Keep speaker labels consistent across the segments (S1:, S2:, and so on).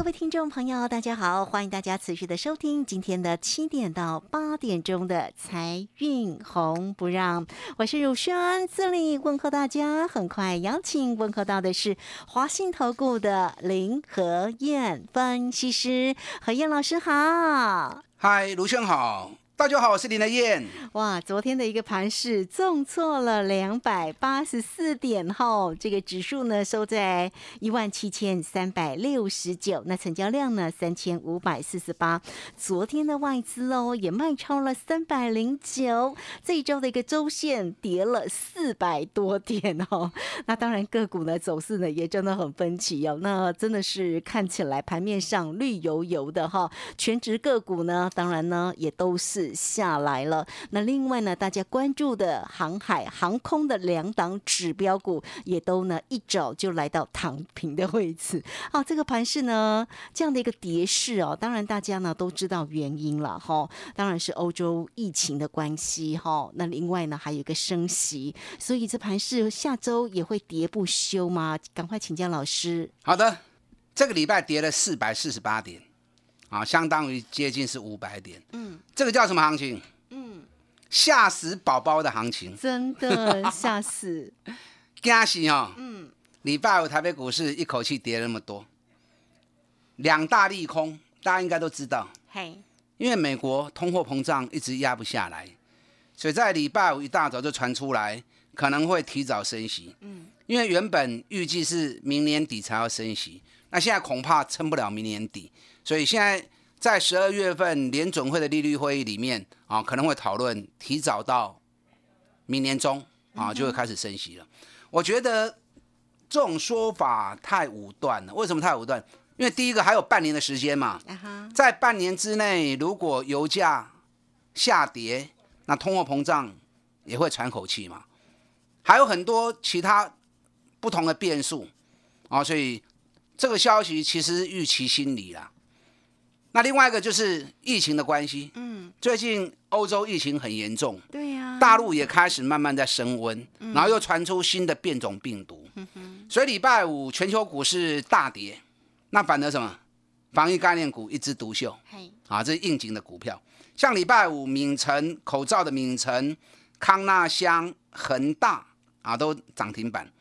S1: 各位听众朋友，大家好，欢迎大家持续的收听今天的七点到八点钟的财运红不让，我是汝轩，这里问候大家。很快邀请问候到的是华信投顾的林和燕分析师，何燕老师好。
S2: 嗨，卢轩好，大家好，我是林德燕。
S1: 哇，昨天的一个盘势重挫了两百八十四点后，这个指数呢收在一万七千三百六十九，那成交量呢三千五百四十八。昨天的外资哦也卖超了三百零九，这一周的一个周线跌了四百多点哦。那当然个股呢走势呢也真的很分歧哦，那真的是看起来盘面上绿油油的哈，全指个股呢当然呢也都是下来了。那另外呢，大家关注的航海、航空的两档指标股，也都呢一早就来到躺平的位置。好，这个盘势呢，这样的一个跌势哦，当然大家呢都知道原因了哈，当然是欧洲疫情的关系哈。那另外呢，还有一个升息，所以这盘势下周也会跌不休吗？赶快请教老师。
S2: 好的，这个礼拜跌了四百四十八点，啊，相当于接近是五百点。嗯，这个叫什么行情？嗯，吓死宝宝的行情，
S1: 真的吓死！
S2: 惊死哦。嗯，礼拜五台北股市一口气跌了那么多，两大利空，大家应该都知道。
S1: 嘿，
S2: 因为美国通货膨胀一直压不下来，所以在礼拜五一大早就传出来可能会提早升息。嗯，因为原本预计是明年底才要升息，那现在恐怕撑不了明年底，所以现在在十二月份联准会的利率会议里面啊，可能会讨论提早到明年中啊就会开始升息了。我觉得这种说法太武断了。为什么太武断？因为第一个还有半年的时间嘛，在半年之内，如果油价下跌，那通货膨胀也会喘口气嘛。还有很多其他不同的变数啊，所以这个消息其实预期心理啦。那另外一个就是疫情的关系，
S1: 嗯，
S2: 最近欧洲疫情很严重，
S1: 对呀、
S2: 大陆也开始慢慢在升温，
S1: 嗯。
S2: 然后又传出新的变种病毒，所以礼拜五全球股市大跌，那反而什么？防疫概念股一枝独秀。
S1: 嘿，
S2: 啊，这是应景的股票，像礼拜五敏成口罩的敏成、康纳香、恒大啊都涨停板，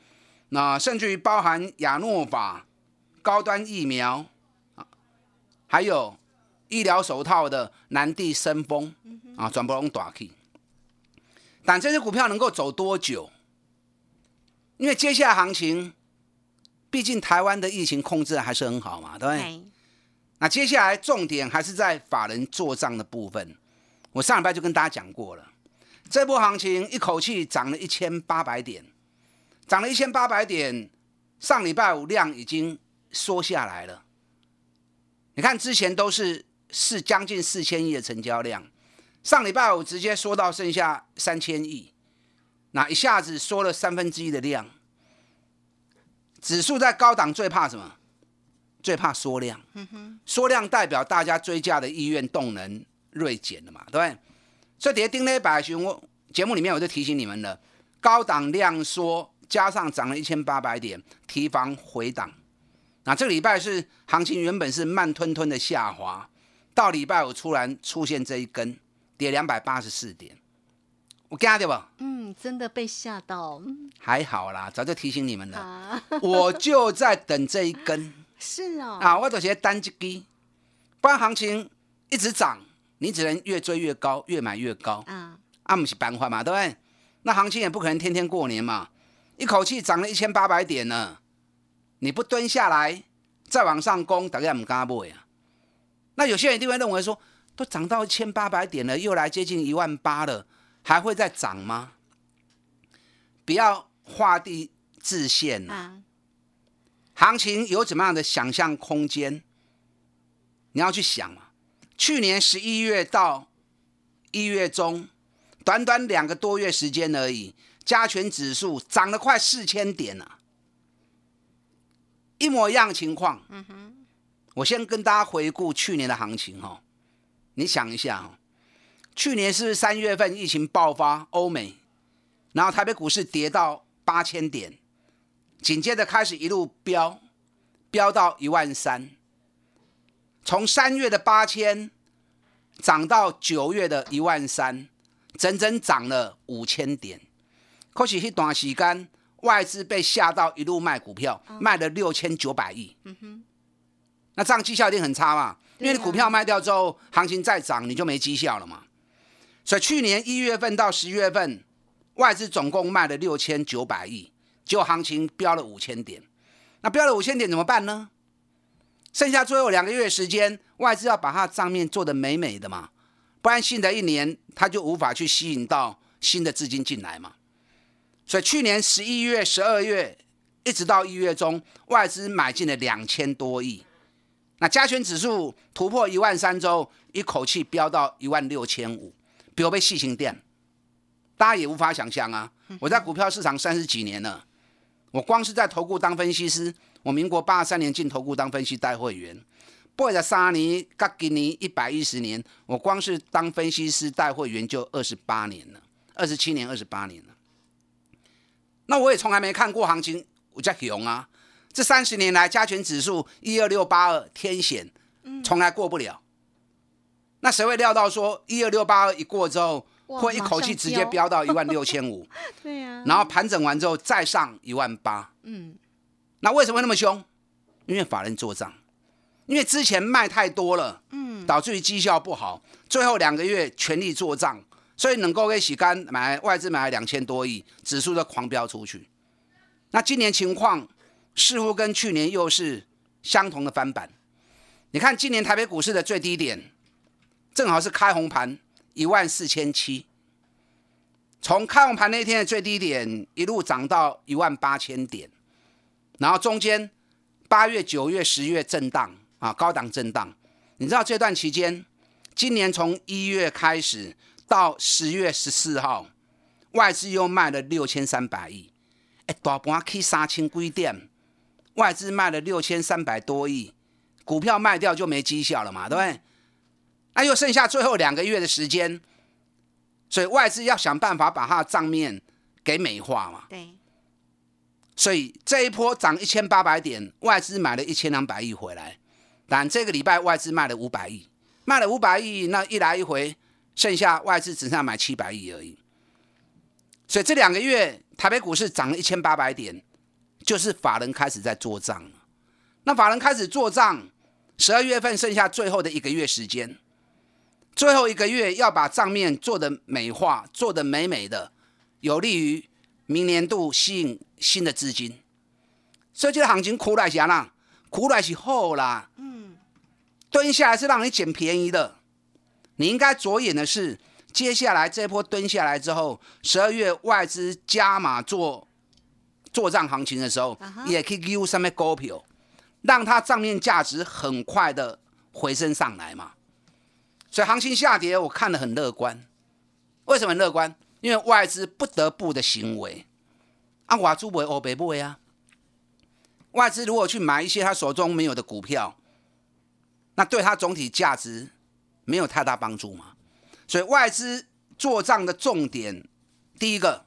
S2: 那甚至于包含亚诺法、高端疫苗啊，还有医疗手套的南地生风啊，转不拢大 K。但这些股票能够走多久？因为接下来行情，毕竟台湾的疫情控制还是很好嘛，对不对？那接下来重点还是在法人做账的部分。我上礼拜就跟大家讲过了，这波行情一口气涨了一千八百点，涨了一千八百点，上礼拜五量已经缩下来了。你看之前都是是将近四千亿的成交量，上礼拜五直接缩到剩下三千亿，那一下子缩了三分之一的量。指数在高档最怕什么？最怕缩量。缩量代表大家追加的意愿动能锐减了嘛，对不对？所以跌丁咧百熊，我节目里面我就提醒你们了，高档量缩加上涨了一千八百点，提防回档。那这个礼拜是行情原本是慢吞吞的下滑，到礼拜五突然出现这一根跌两百八十四点，我惊对吧？
S1: 嗯，真的被吓到，嗯
S2: 还好啦，早就提醒你们了，
S1: 啊，
S2: 我就在等这一根。
S1: 是哦，
S2: 啊，我就是单一支，不然行情一直涨，你只能越追越高，越买越高，
S1: 啊，
S2: 啊，不是办法嘛，对不对？那行情也不可能天天过年嘛，一口气涨了一千八百点呢，你不蹲下来再往上攻，大家唔敢买啊。那有些人一定会认为说，都涨到一千八百点了，又来接近一万八了，还会再涨吗？不要画地自限啊。
S1: 啊，
S2: 行情有怎么样的想象空间？你要去想嘛。去年十一月到一月中，短短两个多月时间而已，加权指数涨了快四千点啊，一模一样情况。嗯哼，我先跟大家回顾去年的行情哦。你想一下哦，去年是三月份疫情爆发，欧美，然后台北股市跌到八千点，紧接着开始一路飙，飙到一万三，从三月的八千涨到九月的一万三，整整涨了五千点。可是一段时间，外资被吓到一路卖股票，卖了六千九百亿。那这样绩效一定很差嘛？因为你股票卖掉之后，行情再涨，你就没绩效了嘛。所以去年一月份到十月份，外资总共卖了六千九百亿，结果行情飙了五千点。那飙了五千点怎么办呢？剩下最后两个月时间，外资要把它账面做得美美的嘛，不然新的一年它就无法去吸引到新的资金进来嘛。所以去年十一月、十二月一直到一月中，外资买进了两千多亿。那加权指数突破一万三周，一口气飙到一万六千五，比我被细行店，大家也无法想象啊！我在股票市场三十几年了，我光是在投顾当分析师，我民国八十三年进投顾当分析带会员，八十三年到今年一百一十年，我光是当分析师带会员就二十八年了，二十七年、二十八年了。那我也从来没看过行情我叫熊啊！这三十年来，加权指数一二六八二天险，从来过不了。那谁会料到说一二六八二一过之后，
S1: 哇
S2: 会一口气直接飙到一万六千五，
S1: 对呀、
S2: 然后盘整完之后再上一万八？
S1: 嗯，
S2: 那为什么会那么凶？因为法人做账，因为之前卖太多了，嗯，导致于绩效不好，最后两个月全力做账，所以能够给洗干买外资买了两千多亿，指数就狂飙出去。那今年情况似乎跟去年又是相同的翻版。你看今年台北股市的最低点，正好是开红盘一万四千七，从开红盘那天的最低点一路涨到一万八千点。然后中间八月、九月、十月震荡啊，高档震荡。你知道这段期间，今年从一月开始到十月十四号，外资又卖了六千三百亿，哎，大盘去三千几点，外资卖了六千三百多亿，股票卖掉就没绩效了嘛，对不对？那又剩下最后两个月的时间，所以外资要想办法把它的账面给美化嘛。
S1: 对，
S2: 所以这一波涨一千八百点，外资买了一千两百亿回来，但这个礼拜外资卖了五百亿，卖了五百亿，那一来一回，剩下外资只剩下买七百亿而已。所以这两个月台北股市涨了一千八百点，就是法人开始在做账了。那法人开始做账，十二月份剩下最后的一个月时间，最后一个月要把账面做的美化，做的美美的，有利于明年度吸引新的资金。所以这个行情苦来是啦？苦来是后啦，嗯，蹲下来是让你捡便宜的。你应该着眼的是，接下来这波蹲下来之后，十二月外资加码做做账行情的时候也可以 U 上面股票，让它账面价值很快的回升上来嘛。所以行情下跌，我看得很乐观。为什么很乐观？因为外资不得不的行为。啊，外资不会欧北不会啊。外资如果去买一些他手中没有的股票，那对他总体价值没有太大帮助嘛。所以外资做账的重点，第一个，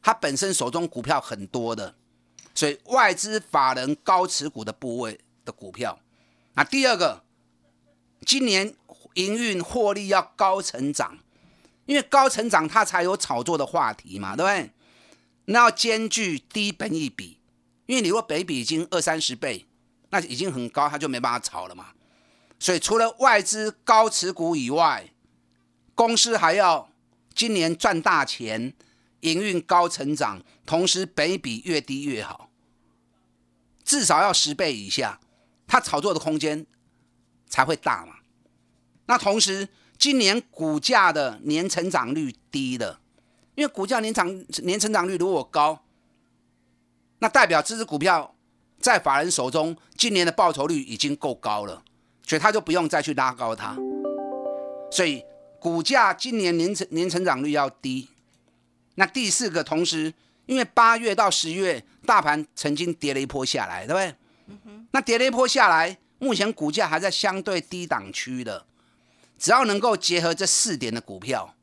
S2: 他本身手中股票很多的，所以外资法人高持股的部位的股票。那第二个，今年营运获利要高成长，因为高成长它才有炒作的话题嘛，对不对？那要兼具低本益比，因为你如果本益比已经二三十倍，那已经很高，它就没办法炒了嘛。所以除了外资高持股以外，公司还要今年赚大钱，营运高成长，同时本益比越低越好，至少要十倍以下，它炒作的空间才会大嘛。那同时，今年股价的年成长率低了，因为股价年长年成长率如果高，那代表这只股票在法人手中今年的报酬率已经够高了，所以他就不用再去拉高它。所以股价今年年成年成长率要低。那第四个，同时因为八月到十月大盘曾经跌了一波下来，对不对？那跌了一波下来，目前股价还在相对低档区的，只要能够结合这四点的股票，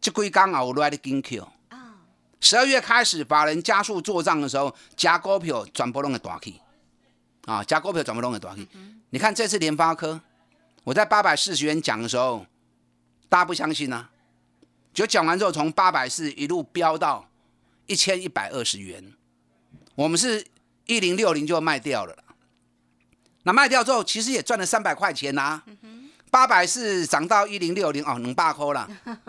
S2: 这归刚好来的金 Q 啊。十二月开始，法人加速做账的时候，加股票转波动的大起啊，加股票转不动的大起。你看这次联发科，我在八百四十元讲的时候，大家不相信呢。就讲完之后，从八百四一路飙到一千一百二十元，我们是一零六零就卖掉了。那卖掉之后，其实也赚了三百块钱呐。八百四涨到一零六零哦，能八扣了，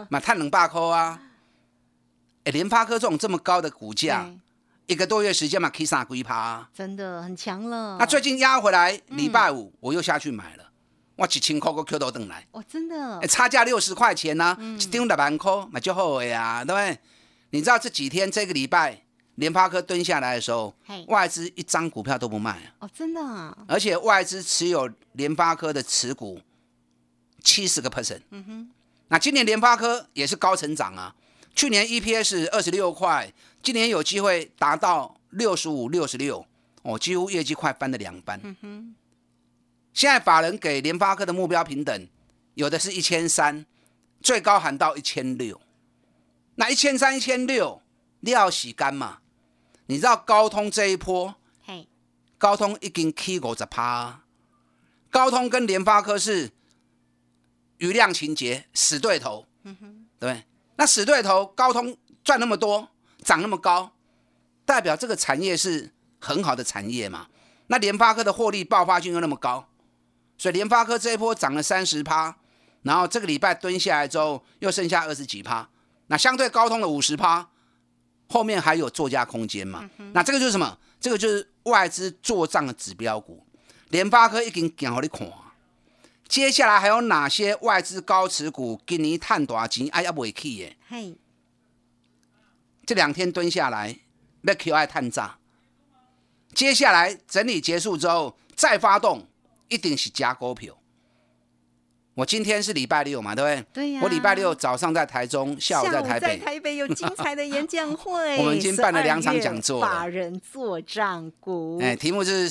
S2: 买碳能八扣啊。哎，联发科这种这么高的股价，一个多月时间嘛，可以杀龟趴，
S1: 真的很强了。
S2: 那最近压回来，礼拜五我又下去买了。我几千块个 Q 都等来，
S1: 哦，真的，
S2: 差价六十块钱呢，一张六万块，买就好呀，对不对？你知道这几天这个礼拜联发科蹲下来的时候，外资一张股票都不卖
S1: 哦，真的啊，
S2: 而且外资持有联发科的持股七十个 percent，嗯哼，那今年联发科也是高成长啊，去年 EPS 二十六块，今年有机会达到六十五、六十六，哦，几乎业绩快翻了两番。现在法人给联发科的目标平等，有的是一千三，最高喊到一千六。那一千三、一千六，料洗干嘛？你知道高通这一波，嘿，高通已经 K 五十趴。高通跟联发科是余量情节死对头，嗯哼，对那死对头，高通赚那么多，涨那么高，代表这个产业是很好的产业嘛？那联发科的获利爆发性又那么高。所以联发科这一波涨了三十趴，然后这个礼拜蹲下来之后又剩下二十几趴，那相对高通的五十趴，后面还有作价空间嘛？那这个就是什么？这个就是外资做账的指标股。联发科已经讲好你看，接下来还有哪些外资高持股今年探多少钱？哎呀，不会去耶！嘿，这两天蹲下来要 Q 爱探炸，接下来整理结束之后再发动。一定是加股票。我今天是礼拜六嘛，对不对？
S1: 对呀。
S2: 我礼拜六早上在台中，下午在台北。
S1: 在台北有精彩的演讲会。
S2: 我们已经办了两场讲座。
S1: 法人做账股。
S2: 哎，题目是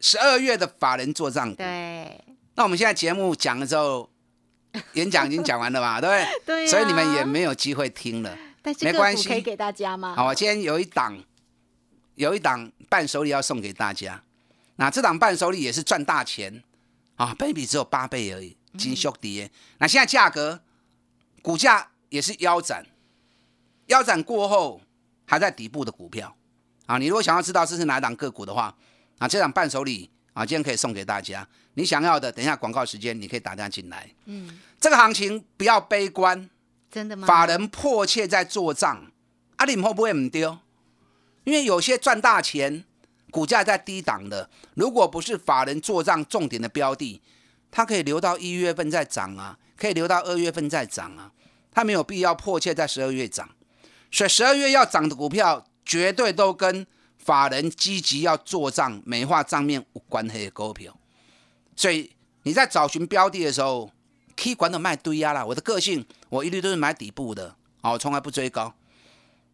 S2: 十二月的法人做账股。
S1: 对。
S2: 那我们现在节目讲了之后，演讲已经讲完了嘛，对不对？
S1: 对。
S2: 所以你们也没有机会听了。没关系，
S1: 可以给大家吗？
S2: 好，我今天有一档，有一档伴手礼要送给大家。那这档伴手礼也是赚大钱啊，baby 只有八倍而已，金秀跌。那现在价格，股价也是腰斩，腰斩过后还在底部的股票啊。你如果想要知道这是哪一档个股的话，啊，这档伴手礼啊，今天可以送给大家。你想要的，等一下广告时间你可以打电话进来。嗯，这个行情不要悲观，
S1: 真的吗？
S2: 法人迫切在做账，啊，你会不会唔丢？因为有些赚大钱。股价在低档的，如果不是法人做账重点的标的，它可以留到一月份再涨啊，可以留到二月份再涨啊，它没有必要迫切在十二月涨。所以十二月要涨的股票，绝对都跟法人积极要做账、美化账面无关系的股票。所以你在找寻标的的时候，可以管的卖堆压啦。我的个性，我一律都是买底部的，哦，从来不追高。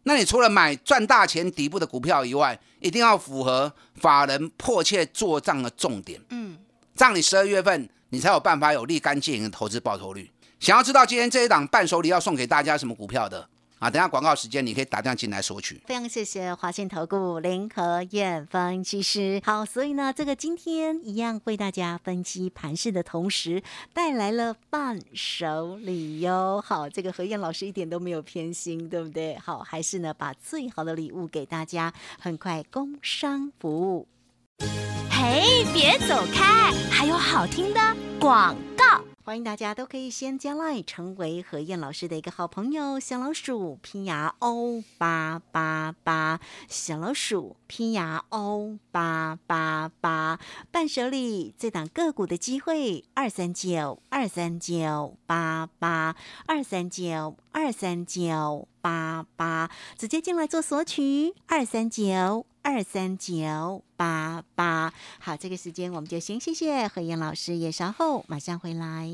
S2: 那你除了买赚大钱底部的股票以外，一定要符合法人迫切做账的重点。嗯，这样你十二月份你才有办法有立竿见影的投资报酬率。想要知道今天这一档伴手礼要送给大家什么股票的？啊，等下广告时间，你可以打电话进来索取。
S1: 非常谢谢华信投顾林和燕分析师。好，所以呢，这个今天一样为大家分析盘势的同时，带来了伴手礼哟。好，这个何燕老师一点都没有偏心，对不对？好，还是呢，把最好的礼物给大家。很快工商服务。
S3: 嘿，别走开，还有好听的广告。
S1: 欢迎大家都可以先加 line 成为何燕老师的一个好朋友，小老鼠拼牙 O 八八八，小老鼠拼牙 O 八八八，伴手礼这档个股的机会，二三九二三九八八二三九二三九。八八，直接进来做索取二三九二三九八八。好，这个时间我们就先谢谢何燕老师，也稍后马上回来。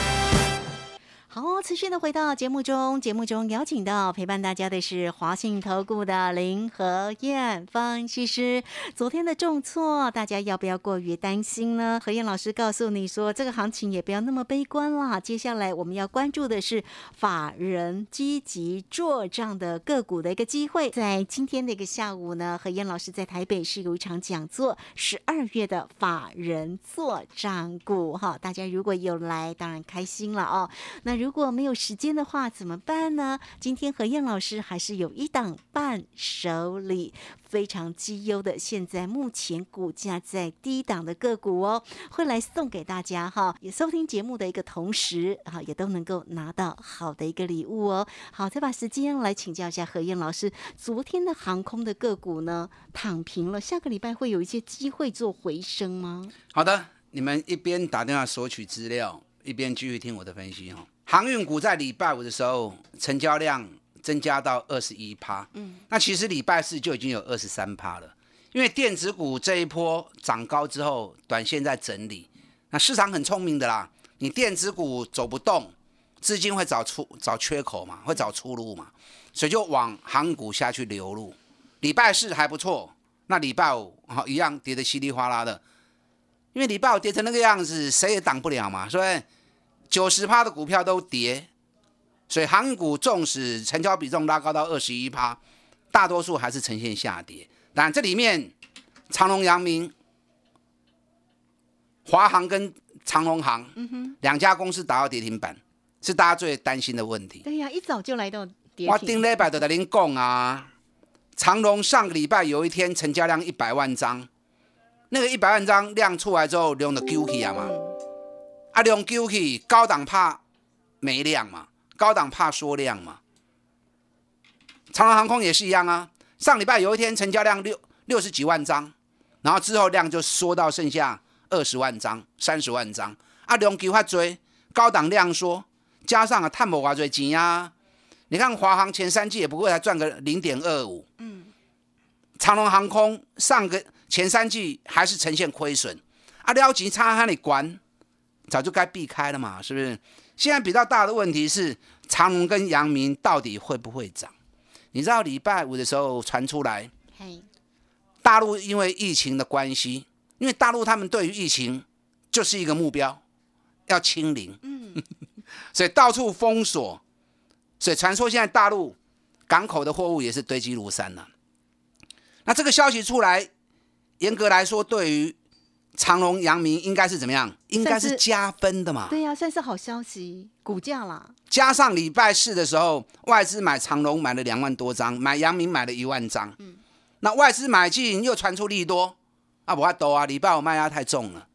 S1: 好，持续的回到节目中，节目中邀请到陪伴大家的是华信投顾的林和燕分析师。昨天的重挫，大家要不要过于担心呢？何燕老师告诉你说，这个行情也不要那么悲观啦。接下来我们要关注的是法人积极做账的个股的一个机会。在今天的一个下午呢，何燕老师在台北是有一场讲座，十二月的法人做账股哈，大家如果有来，当然开心了哦。那如果没有时间的话，怎么办呢？今天何燕老师还是有一档伴手礼，非常绩优的，现在目前股价在低档的个股哦，会来送给大家哈。也收听节目的一个同时，哈，也都能够拿到好的一个礼物哦。好，再把时间来请教一下何燕老师，昨天的航空的个股呢躺平了，下个礼拜会有一些机会做回升吗？
S2: 好的，你们一边打电话索取资料，一边继续听我的分析哈。航运股在礼拜五的时候，成交量增加到二十一趴，嗯，那其实礼拜四就已经有二十三趴了。因为电子股这一波涨高之后，短线在整理，那市场很聪明的啦，你电子股走不动，资金会找出找缺口嘛，会找出路嘛，所以就往航股下去流入。礼拜四还不错，那礼拜五好一样跌得稀里哗啦的，因为礼拜五跌成那个样子，谁也挡不了嘛，所以。九十趴的股票都跌，所以航股纵使成交比重拉高到二十一趴，大多数还是呈现下跌。但这里面长隆、阳明、华航跟长隆航，两家公司打到跌停板，是大家最担心的问题。
S1: 对呀，一早就来到跌停。
S2: 我顶礼拜都在您讲啊，长隆上个礼拜有一天成交量一百万张，那个一百万张量出来之后，量的 Q K 啊嘛。啊，量救起，高档怕没量嘛，高档怕缩量嘛。长隆航空也是一样啊，上礼拜有一天成交量六六十几万张，然后之后量就缩到剩下二十万张、三十万张。啊，量救发追，高档量缩，加上啊碳某挖追钱啊。你看华航前三季也不过才赚个零点二五，嗯，长隆航空上个前三季还是呈现亏损，啊，了钱差喊你管。早就该避开了嘛，是不是？现在比较大的问题是长隆跟阳明到底会不会涨？你知道礼拜五的时候传出来，大陆因为疫情的关系，因为大陆他们对于疫情就是一个目标，要清零，嗯，所以到处封锁，所以传说现在大陆港口的货物也是堆积如山了。那这个消息出来，严格来说，对于长隆、阳明应该是怎么样？应该是加分的嘛？
S1: 对呀，算是好消息，股价啦。
S2: 加上礼拜四的时候，外资买长隆买了两万多张，买阳明买了一万张。嗯，那外资买进又传出利多，啊，不怕多啊！礼拜五卖压太重了。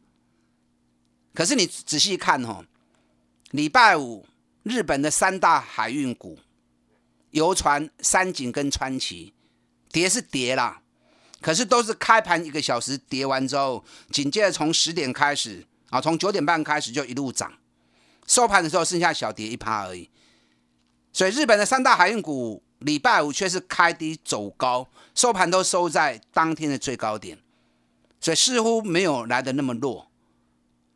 S2: 可是你仔细看哦，礼拜五日本的三大海运股，游船、三井跟川崎，跌是跌啦。可是都是开盘一个小时跌完之后，紧接着从十点开始啊，从九点半开始就一路涨，收盘的时候剩下小跌一趴而已。所以日本的三大海运股礼拜五却是开低走高，收盘都收在当天的最高点，所以似乎没有来的那么弱。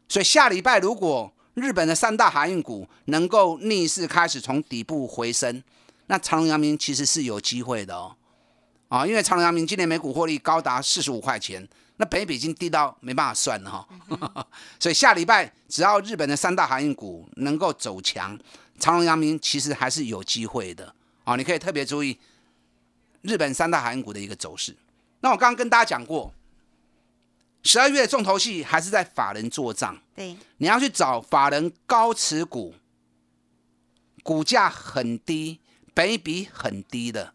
S2: 所以下礼拜如果日本的三大海运股能够逆势开始从底部回升，那长隆、阳明其实是有机会的哦。啊，因为长隆、阳明今年每股获利高达四十五块钱，那本比已经低到没办法算了哈。所以下礼拜只要日本的三大航运股能够走强，长隆、阳明其实还是有机会的。啊，你可以特别注意日本三大航运股的一个走势。那我刚刚跟大家讲过，十二月重头戏还是在法人做账。
S1: 对，
S2: 你要去找法人高持股，股价很低、本比很低的。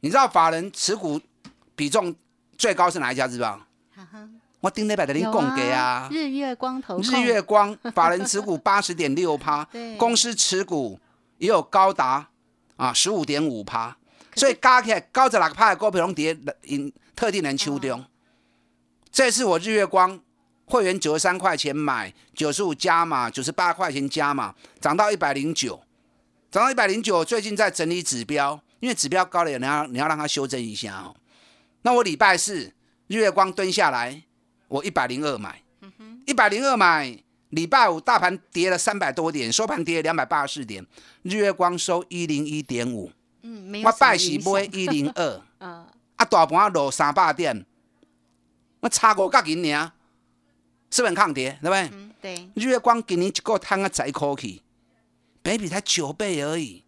S2: 你知道法人持股比重最高是哪一家？知道？
S1: 哈哈
S2: 我顶礼拜的你供给啊，
S1: 日月光投
S2: 日月光法人持股 八十点六趴
S1: 对，
S2: 公司持股也有高达啊十五点五趴，所以加起来高十六趴的股票拢跌因特定人手中。这次我日月光会员九十三块钱买，九十五加码，九十八块钱加码，涨到一百零九，涨到一百零九。最近在整理指标，因为指标高了，你要你要让它修正一下哦。那我礼拜四日月光蹲下来，我一百零二买，一百零二买。礼拜五大盘跌了三百多点，收盘跌了两百八十四点，日月光收一零一点五，
S1: 嗯，没有
S2: 我拜喜买一零二，
S1: 嗯
S2: 啊大盘落三百点，我差五角银尔，是不是很抗跌？对不对？
S1: 嗯对，
S2: 日月光今年一个摊啊十一块去，北比才九倍而已。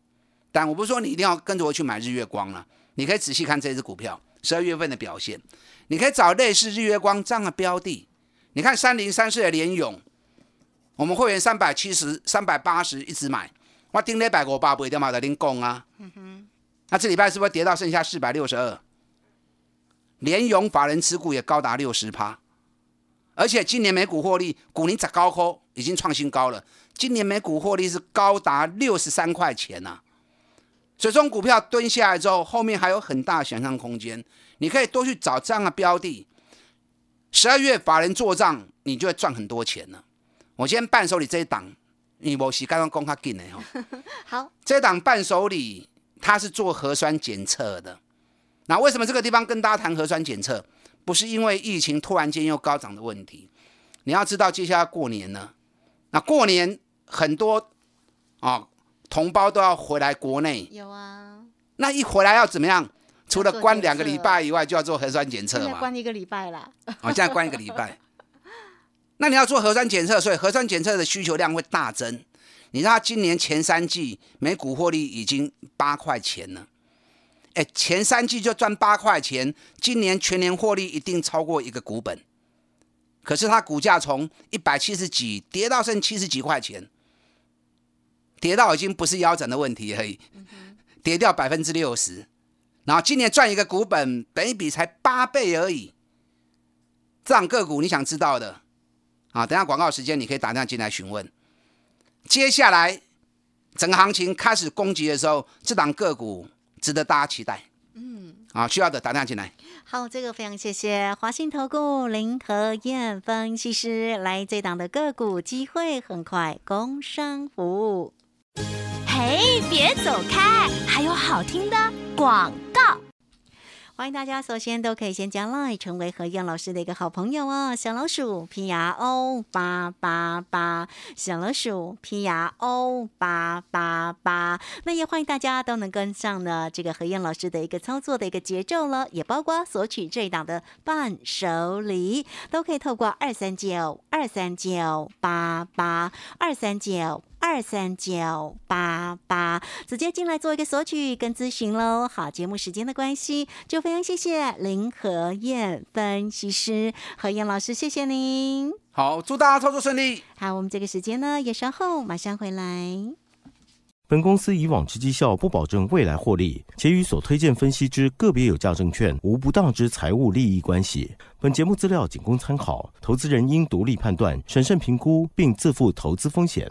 S2: 但我不是说你一定要跟着我去买日月光了，你可以仔细看这只股票十二月份的表现，你可以找类似日月光这样的标的。你看三零三四的联勇，我们会员三百七十、三百八十一直买，我顶礼拜五八不一定嘛在恁讲啊。那这礼拜是不是跌到剩下四百六十二？联勇法人持股也高达六十趴。而且今年每股获利，股龄十高科已经创新高了。今年每股获利是高达六十三块钱呐、啊，所以这种股票蹲下来之后，后面还有很大想象空间。你可以多去找这样的标的。十二月法人做账，你就会赚很多钱了。我今天伴手礼这一档，你无时刚刚讲较紧的哦。
S1: 好，
S2: 这档伴手礼它是做核酸检测的。那为什么这个地方跟大家谈核酸检测？不是因为疫情突然间又高涨的问题。你要知道，接下来过年呢，那过年很多啊同胞都要回来国内，
S1: 有啊，
S2: 那一回来要怎么样？除了关两个礼拜以外，就要做核酸检
S1: 现
S2: 测嘛。
S1: 在关一个礼拜啦，
S2: 哦，现在关一个礼拜。那你要做核酸检测，所以核酸检测的需求量会大增。你知道，今年前三季每股获利已经八块钱了。哎，前三季就赚八块钱，今年全年获利一定超过一个股本。可是它股价从一百七十几跌到剩七十几块钱，跌到已经不是腰斩的问题而已，跌掉百分之六十。然后今年赚一个股本，本一比才八倍而已。这档个股你想知道的啊？等下广告时间你可以打电话进来询问。接下来整个行情开始攻击的时候，这档个股值得大家期待。嗯，啊，需要的打电话进来。
S1: 好，这个非常谢谢华信投顾林和燕分析师来这档的个股机会，很快工商服务。
S3: 嘿，别走开，还有好听的广告。
S1: 欢迎大家，首先都可以先加 line 成为何燕老师的一个好朋友哦。小老鼠 P R O 八八八，小老鼠 P R O 八八八。那也欢迎大家都能跟上呢这个何燕老师的一个操作的一个节奏了，也包括索取这一档的伴手礼，都可以透过二三九二三九八八二三九。二三九八八，直接进来做一个索取跟咨询喽。好，节目时间的关系，就非常谢谢林和燕分析师何燕老师，谢谢您。
S2: 好，祝大家操作顺利。
S1: 好，我们这个时间呢也稍后马上回来。
S4: 本公司以往之绩效不保证未来获利，且与所推荐分析之个别有价证券无不当之财务利益关系。本节目资料仅供参考，投资人应独立判断、审慎评估，并自负投资风险。